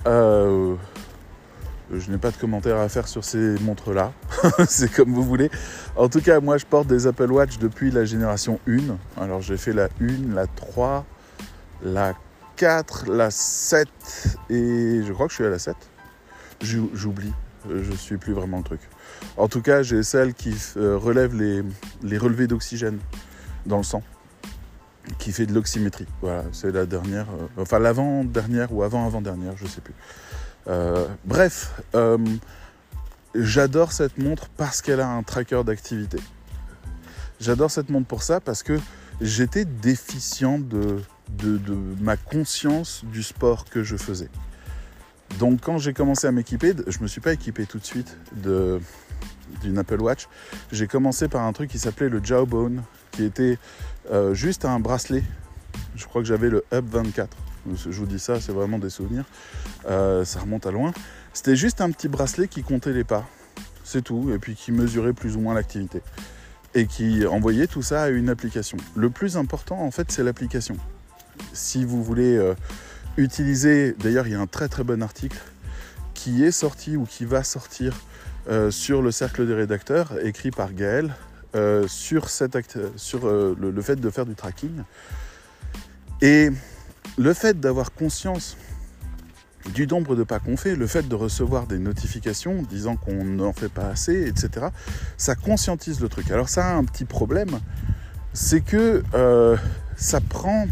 Euh, je n'ai pas de commentaires à faire sur ces montres-là. C'est comme vous voulez. En tout cas, moi, je porte des Apple Watch depuis la génération 1. Alors, j'ai fait la 1, la 3, la 4, la 7 et je crois que je suis à la 7. J'oublie. Je suis plus vraiment le truc. En tout cas, j'ai celle qui euh, relève les, relevés d'oxygène dans le sang, qui fait de l'oxymétrie. Voilà, c'est la dernière, euh, enfin l'avant-dernière ou avant-avant-dernière, je sais plus. Euh, bref, j'adore cette montre parce qu'elle a un tracker d'activité. J'adore cette montre pour ça parce que j'étais déficient de, de ma conscience du sport que je faisais. Donc quand j'ai commencé à m'équiper, je ne me suis pas équipé tout de suite de, d'une Apple Watch, j'ai commencé par un truc qui s'appelait le Jawbone, qui était euh, juste un bracelet. Je crois que j'avais le Hub 24. Je vous dis ça, c'est vraiment des souvenirs. Euh, ça remonte à loin. C'était juste un petit bracelet qui comptait les pas. C'est tout. Et puis qui mesurait plus ou moins l'activité. Et qui envoyait tout ça à une application. Le plus important, en fait, c'est l'application. Si vous voulez euh, utiliser, d'ailleurs, il y a un très très bon article qui est sorti ou qui va sortir sur le cercle des rédacteurs, écrit par Gaël, euh, sur euh, le, fait de faire du tracking. Et le fait d'avoir conscience du nombre de pas qu'on fait, le fait de recevoir des notifications disant qu'on n'en fait pas assez, etc., ça conscientise le truc. Alors ça a un petit problème, c'est que ça prend,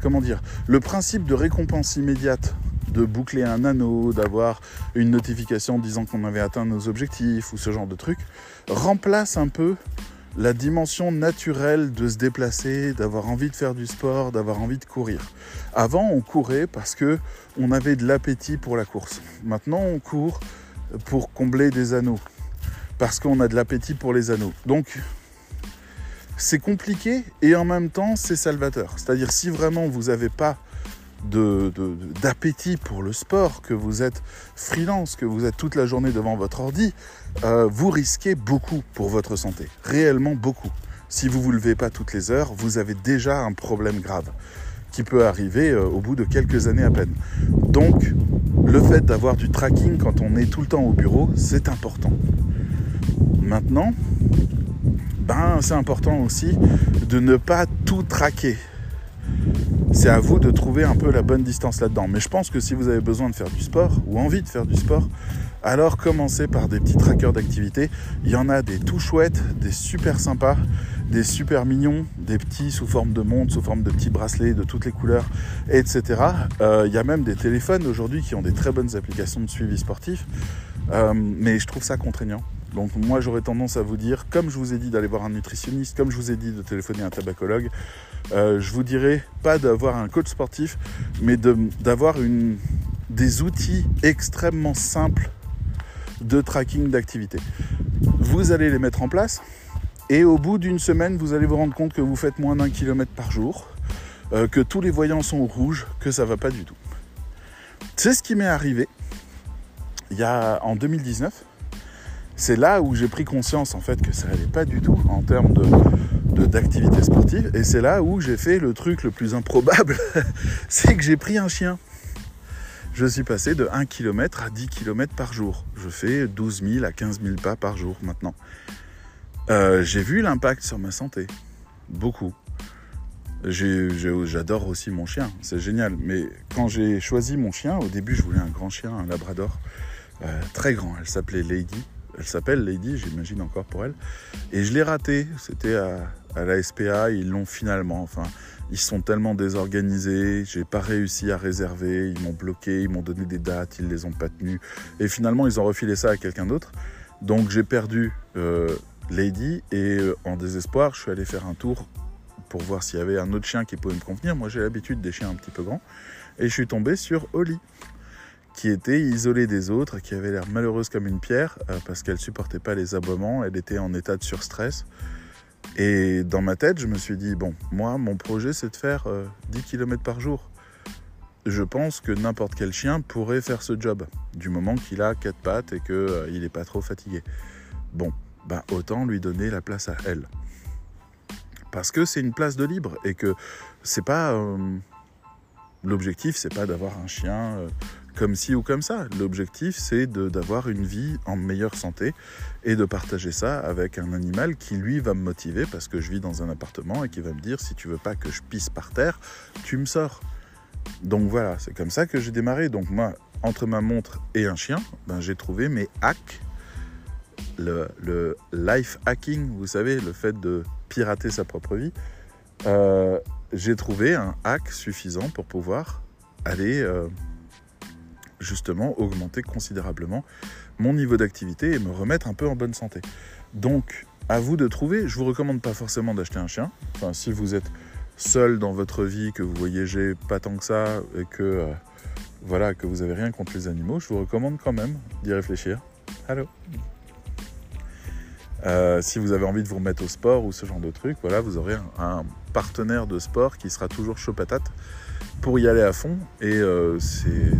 comment dire, le principe de récompense immédiate de boucler un anneau, d'avoir une notification disant qu'on avait atteint nos objectifs ou ce genre de truc, remplace un peu la dimension naturelle de se déplacer, d'avoir envie de faire du sport, d'avoir envie de courir. Avant, on courait parce que on avait de l'appétit pour la course. Maintenant, on court pour combler des anneaux parce qu'on a de l'appétit pour les anneaux. Donc, c'est compliqué et en même temps, c'est salvateur. C'est-à-dire, si vraiment vous n'avez pas d'appétit pour le sport, que vous êtes freelance, que vous êtes toute la journée devant votre ordi, euh, vous risquez beaucoup pour votre santé, réellement beaucoup. Si vous ne vous levez pas toutes les heures, vous avez déjà un problème grave qui peut arriver euh, au bout de quelques années à peine. Donc, le fait d'avoir du tracking quand on est tout le temps au bureau, c'est important. Maintenant, ben, c'est important aussi de ne pas tout traquer. C'est à vous de trouver un peu la bonne distance là-dedans. Mais je pense que si vous avez besoin de faire du sport ou envie de faire du sport, alors commencez par des petits trackers d'activité. Il y en a des tout chouettes, des super sympas, des super mignons, des petits sous forme de montre, sous forme de petits bracelets de toutes les couleurs, etc. Euh, il y a même des téléphones aujourd'hui qui ont des très bonnes applications de suivi sportif. Euh, mais je trouve ça contraignant. Donc moi j'aurais tendance à vous dire, comme je vous ai dit d'aller voir un nutritionniste, comme je vous ai dit de téléphoner à un tabacologue, euh, je vous dirais pas d'avoir un coach sportif, mais d'avoir des outils extrêmement simples de tracking d'activité. Vous allez les mettre en place et au bout d'une semaine, vous allez vous rendre compte que vous faites moins d'un kilomètre par jour, euh, que tous les voyants sont rouges, que ça va pas du tout. C'est ce qui m'est arrivé il y a en 2019 c'est là où j'ai pris conscience en fait que ça n'allait pas du tout en termes de, d'activité sportive. Et c'est là où j'ai fait le truc le plus improbable, c'est que j'ai pris un chien. Je suis passé de 1 km à 10 km par jour. Je fais 12 000 à 15 000 pas par jour maintenant. Euh, j'ai vu l'impact sur ma santé. Beaucoup. J'adore aussi mon chien, c'est génial. Mais quand j'ai choisi mon chien, au début je voulais un grand chien, un labrador, euh, très grand. Elle s'appelait Lady. Elle s'appelle Lady, j'imagine encore pour elle. Et je l'ai raté. C'était à, la SPA. Ils l'ont finalement. Enfin, ils sont tellement désorganisés. J'ai pas réussi à réserver. Ils m'ont bloqué. Ils m'ont donné des dates. Ils les ont pas tenues. Et finalement, ils ont refilé ça à quelqu'un d'autre. Donc j'ai perdu euh, Lady. Et euh, en désespoir, je suis allé faire un tour pour voir s'il y avait un autre chien qui pouvait me convenir. Moi, j'ai l'habitude des chiens un petit peu grands. Et je suis tombé sur Oli qui était isolée des autres, qui avait l'air malheureuse comme une pierre euh, parce qu'elle supportait pas les aboiements, elle était en état de surstress. Et dans ma tête, je me suis dit, bon, moi, mon projet, c'est de faire 10 euh, km par jour. Je pense que n'importe quel chien pourrait faire ce job, du moment qu'il a quatre pattes et qu'il euh, n'est pas trop fatigué. Bon, bah autant lui donner la place à elle. Parce que c'est une place de libre et que c'est pas... L'objectif, c'est pas d'avoir un chien comme ci ou comme ça. L'objectif, c'est d'avoir une vie en meilleure santé et de partager ça avec un animal qui, lui, va me motiver parce que je vis dans un appartement et qui va me dire si tu veux pas que je pisse par terre, tu me sors. Donc voilà, c'est comme ça que j'ai démarré. Donc moi, entre ma montre et un chien, ben, j'ai trouvé mes hacks. Le, life hacking, vous savez, le fait de pirater sa propre vie. Euh, j'ai trouvé un hack suffisant pour pouvoir aller euh, justement augmenter considérablement mon niveau d'activité et me remettre un peu en bonne santé. Donc, à vous de trouver. Je vous recommande pas forcément d'acheter un chien. Si vous êtes seul dans votre vie, que vous voyagez pas tant que ça et que euh, voilà que vous avez rien contre les animaux, je vous recommande quand même d'y réfléchir. Allô? Euh, si vous avez envie de vous remettre au sport ou ce genre de truc, voilà, vous aurez un, partenaire de sport qui sera toujours chaud patate pour y aller à fond. Et euh, c'est,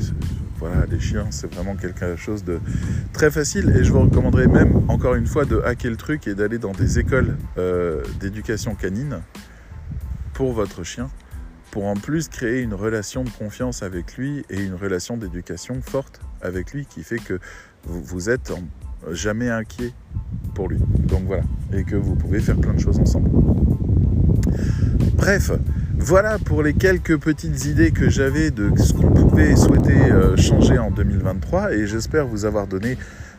voilà, les chiens, c'est vraiment quelque chose de très facile. Et je vous recommanderais même, encore une fois, de hacker le truc et d'aller dans des écoles euh, d'éducation canine pour votre chien, pour en plus créer une relation de confiance avec lui et une relation d'éducation forte avec lui qui fait que vous, êtes jamais inquiet pour lui. Donc voilà, et que vous pouvez faire plein de choses ensemble. Bref, voilà pour les quelques petites idées que j'avais de ce qu'on pouvait souhaiter euh, changer en 2023 et j'espère vous avoir donné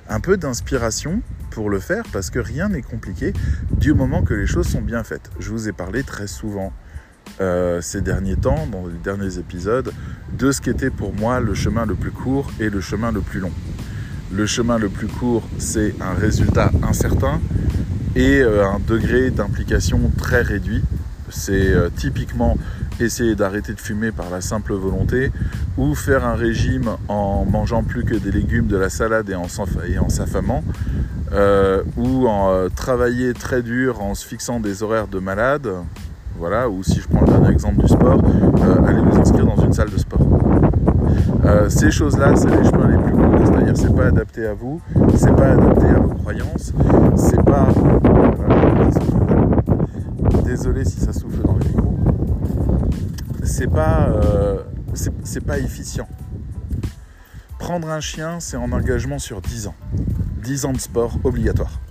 un peu d'inspiration pour le faire parce que rien n'est compliqué du moment que les choses sont bien faites. Je vous ai parlé très souvent euh, ces derniers temps, dans les derniers épisodes, de ce qu'était pour moi le chemin le plus court et le chemin le plus long. Le chemin le plus court, c'est un résultat incertain et euh, un degré d'implication très réduit. C'est euh, typiquement essayer d'arrêter de fumer par la simple volonté ou faire un régime en mangeant plus que des légumes, de la salade et en, s'affamant euh, ou en travailler très dur en se fixant des horaires de malade. Voilà, ou si je prends le dernier exemple du sport, aller vous inscrire dans une salle de sport. Euh, ces choses-là, c'est les chemins les plus courts, c'est-à-dire c'est pas adapté à vous, c'est pas adapté à vos croyances, c'est pas. Désolé si ça souffle dans le micro. C'est pas, euh, c'est pas efficient. Prendre un chien, c'est en engagement sur 10 ans. 10 ans de sport obligatoire.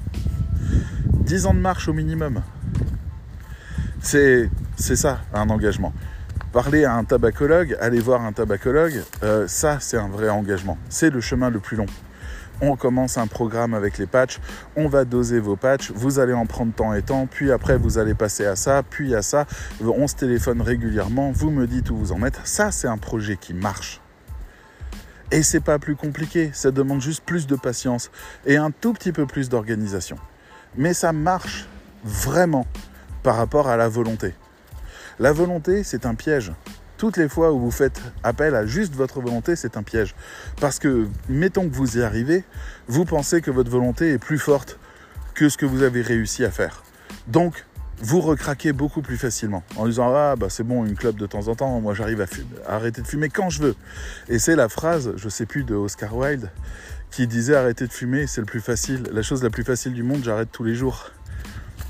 10 ans de marche au minimum. C'est ça, un engagement parler à un tabacologue, aller voir un tabacologue, euh, ça c'est un vrai engagement. C'est le chemin le plus long. On commence un programme avec les patchs, on va doser vos patchs, vous allez en prendre temps et temps, puis après vous allez passer à ça, puis à ça, on se téléphone régulièrement, vous me dites où vous en êtes. Ça c'est un projet qui marche. Et c'est pas plus compliqué, ça demande juste plus de patience et un tout petit peu plus d'organisation. Mais ça marche vraiment par rapport à la volonté. La volonté, c'est un piège. Toutes les fois où vous faites appel à juste votre volonté, c'est un piège. Parce que, mettons que vous y arrivez, vous pensez que votre volonté est plus forte que ce que vous avez réussi à faire. Donc, vous recraquez beaucoup plus facilement en disant ah bah c'est bon une clope de temps en temps moi j'arrive à, arrêter de fumer quand je veux et c'est la phrase je sais plus de Oscar Wilde qui disait arrêter de fumer c'est le plus facile la chose la plus facile du monde j'arrête tous les jours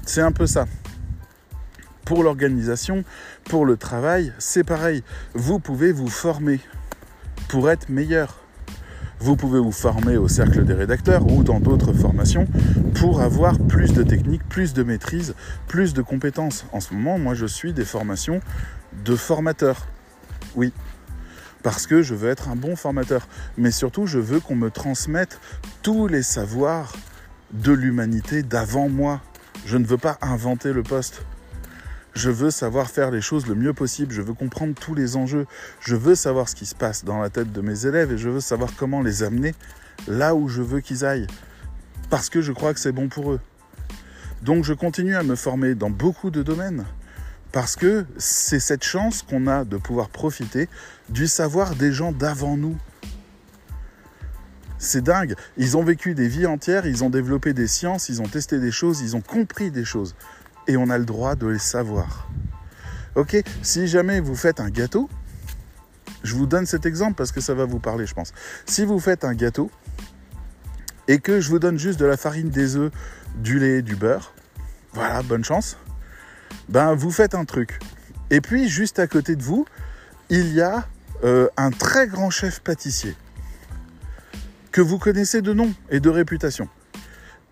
c'est un peu ça pour l'organisation, pour le travail, c'est pareil. Vous pouvez vous former pour être meilleur. Vous pouvez vous former au cercle des rédacteurs ou dans d'autres formations pour avoir plus de techniques, plus de maîtrise, plus de compétences. En ce moment, moi, je suis des formations de formateur. Oui, parce que je veux être un bon formateur. Mais surtout, je veux qu'on me transmette tous les savoirs de l'humanité d'avant moi. Je ne veux pas inventer le poste. Je veux savoir faire les choses le mieux possible, je veux comprendre tous les enjeux, je veux savoir ce qui se passe dans la tête de mes élèves et je veux savoir comment les amener là où je veux qu'ils aillent. Parce que je crois que c'est bon pour eux. Donc je continue à me former dans beaucoup de domaines. Parce que c'est cette chance qu'on a de pouvoir profiter du savoir des gens d'avant nous. C'est dingue. Ils ont vécu des vies entières, ils ont développé des sciences, ils ont testé des choses, ils ont compris des choses et on a le droit de les savoir. Ok Si jamais vous faites un gâteau, je vous donne cet exemple parce que ça va vous parler, je pense. Si vous faites un gâteau et que je vous donne juste de la farine, des œufs, du lait, du beurre, voilà, bonne chance. Ben, vous faites un truc. Et puis, juste à côté de vous, il y a euh, un très grand chef pâtissier que vous connaissez de nom et de réputation.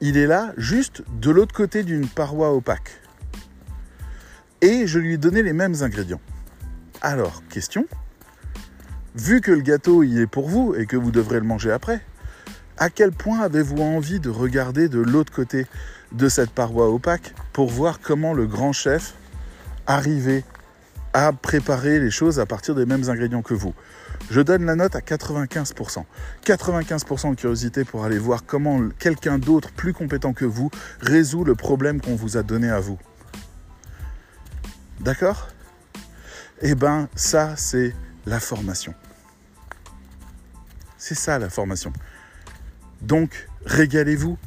Il est là, juste de l'autre côté d'une paroi opaque et je lui ai donné les mêmes ingrédients. Alors, question, vu que le gâteau il est pour vous et que vous devrez le manger après, à quel point avez-vous envie de regarder de l'autre côté de cette paroi opaque pour voir comment le grand chef arrivait à préparer les choses à partir des mêmes ingrédients que vous? Je donne la note à 95%. 95% de curiosité pour aller voir comment quelqu'un d'autre plus compétent que vous résout le problème qu'on vous a donné à vous. D'accord? Eh ben, ça, c'est la formation. C'est ça la formation. Donc, régalez-vous.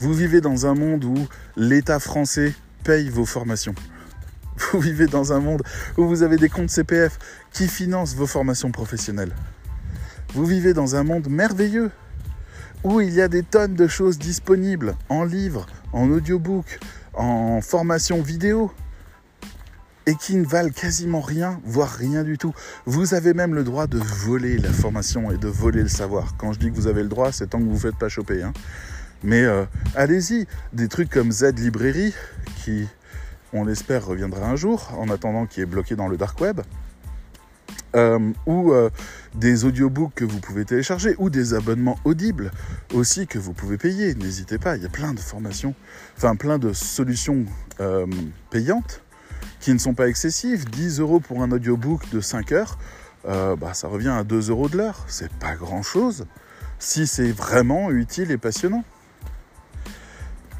Vous vivez dans un monde où l'État français paye vos formations. Vous vivez dans un monde où vous avez des comptes CPF qui financent vos formations professionnelles. Vous vivez dans un monde merveilleux où il y a des tonnes de choses disponibles en livres, en audiobook, en formation vidéo et qui ne valent quasiment rien, voire rien du tout. Vous avez même le droit de voler la formation et de voler le savoir. Quand je dis que vous avez le droit, c'est tant que vous ne vous faites pas choper. Hein. Mais euh, allez-y, des trucs comme Z Librairie, qui, on l'espère, reviendra un jour, en attendant qu'il est bloqué dans le dark web. Euh, ou euh, des audiobooks que vous pouvez télécharger, ou des abonnements audibles aussi que vous pouvez payer. N'hésitez pas, il y a plein de formations, enfin plein de solutions payantes qui ne sont pas excessives. 10 euros pour un audiobook de 5 heures, bah, ça revient à 2 euros de l'heure. C'est pas grand chose si c'est vraiment utile et passionnant.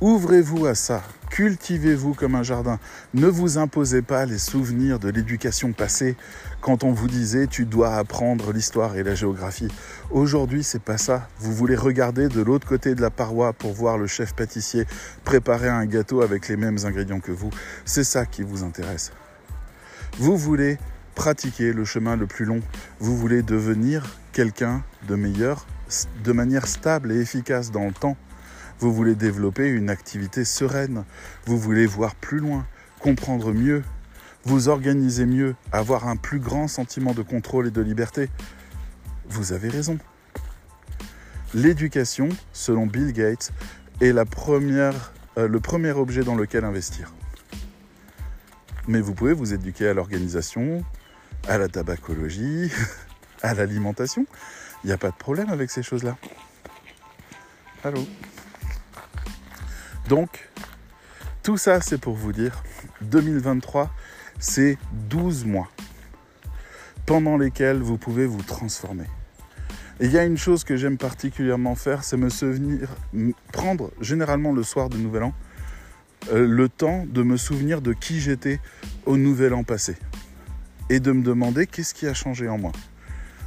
Ouvrez-vous à ça, cultivez-vous comme un jardin. Ne vous imposez pas les souvenirs de l'éducation passée quand on vous disait tu dois apprendre l'histoire et la géographie. Aujourd'hui, c'est pas ça. Vous voulez regarder de l'autre côté de la paroi pour voir le chef pâtissier préparer un gâteau avec les mêmes ingrédients que vous. C'est ça qui vous intéresse. Vous voulez pratiquer le chemin le plus long. Vous voulez devenir quelqu'un de meilleur de manière stable et efficace dans le temps. Vous voulez développer une activité sereine. Vous voulez voir plus loin, comprendre mieux, vous organiser mieux, avoir un plus grand sentiment de contrôle et de liberté. Vous avez raison. L'éducation, selon Bill Gates, est la première, euh, le premier objet dans lequel investir. Mais vous pouvez vous éduquer à l'organisation, à la tabacologie, à l'alimentation. Il n'y a pas de problème avec ces choses-là. Allô? Donc, tout ça, c'est pour vous dire, 2023, c'est 12 mois pendant lesquels vous pouvez vous transformer. Et il y a une chose que j'aime particulièrement faire, c'est me souvenir, prendre généralement le soir de Nouvel An, euh, le temps de me souvenir de qui j'étais au Nouvel An passé. Et de me demander qu'est-ce qui a changé en moi.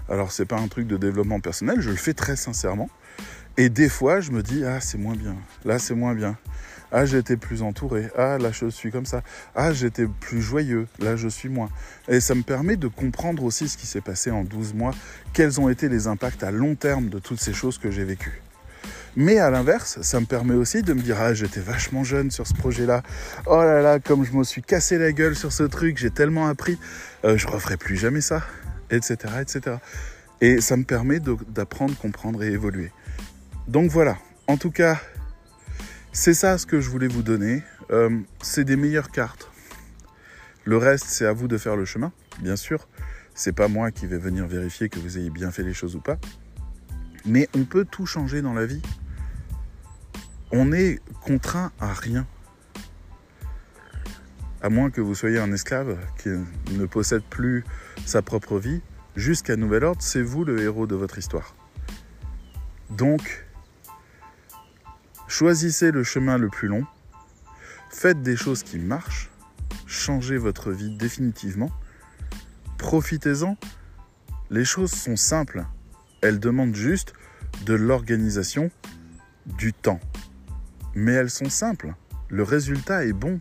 Alors c'est pas un truc de développement personnel, je le fais très sincèrement. Et des fois, je me dis, ah, c'est moins bien. Là, c'est moins bien. Ah, j'étais plus entouré. Ah, là, je suis comme ça. Ah, j'étais plus joyeux. Là, je suis moins. Et ça me permet de comprendre aussi ce qui s'est passé en 12 mois, quels ont été les impacts à long terme de toutes ces choses que j'ai vécues. Mais à l'inverse, ça me permet aussi de me dire ah j'étais vachement jeune sur ce projet-là. Oh là là, comme je me suis cassé la gueule sur ce truc, j'ai tellement appris, euh, je referai plus jamais ça, etc., etc. Et ça me permet d'apprendre, comprendre et évoluer. Donc voilà, en tout cas, c'est ça ce que je voulais vous donner. Euh, c'est des meilleures cartes. Le reste, c'est à vous de faire le chemin, bien sûr. C'est pas moi qui vais venir vérifier que vous ayez bien fait les choses ou pas. Mais on peut tout changer dans la vie. On est contraint à rien. À moins que vous soyez un esclave qui ne possède plus sa propre vie, jusqu'à nouvel ordre, c'est vous le héros de votre histoire. Donc, Choisissez le chemin le plus long, faites des choses qui marchent, changez votre vie définitivement, profitez-en. Les choses sont simples, elles demandent juste de l'organisation, du temps. Mais elles sont simples, le résultat est bon.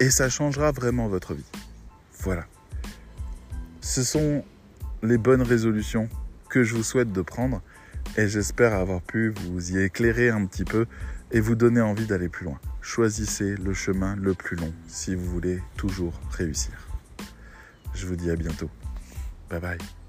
Et ça changera vraiment votre vie. Voilà. Ce sont les bonnes résolutions que je vous souhaite de prendre et j'espère avoir pu vous y éclairer un petit peu et vous donner envie d'aller plus loin. Choisissez le chemin le plus long si vous voulez toujours réussir. Je vous dis à bientôt. Bye bye.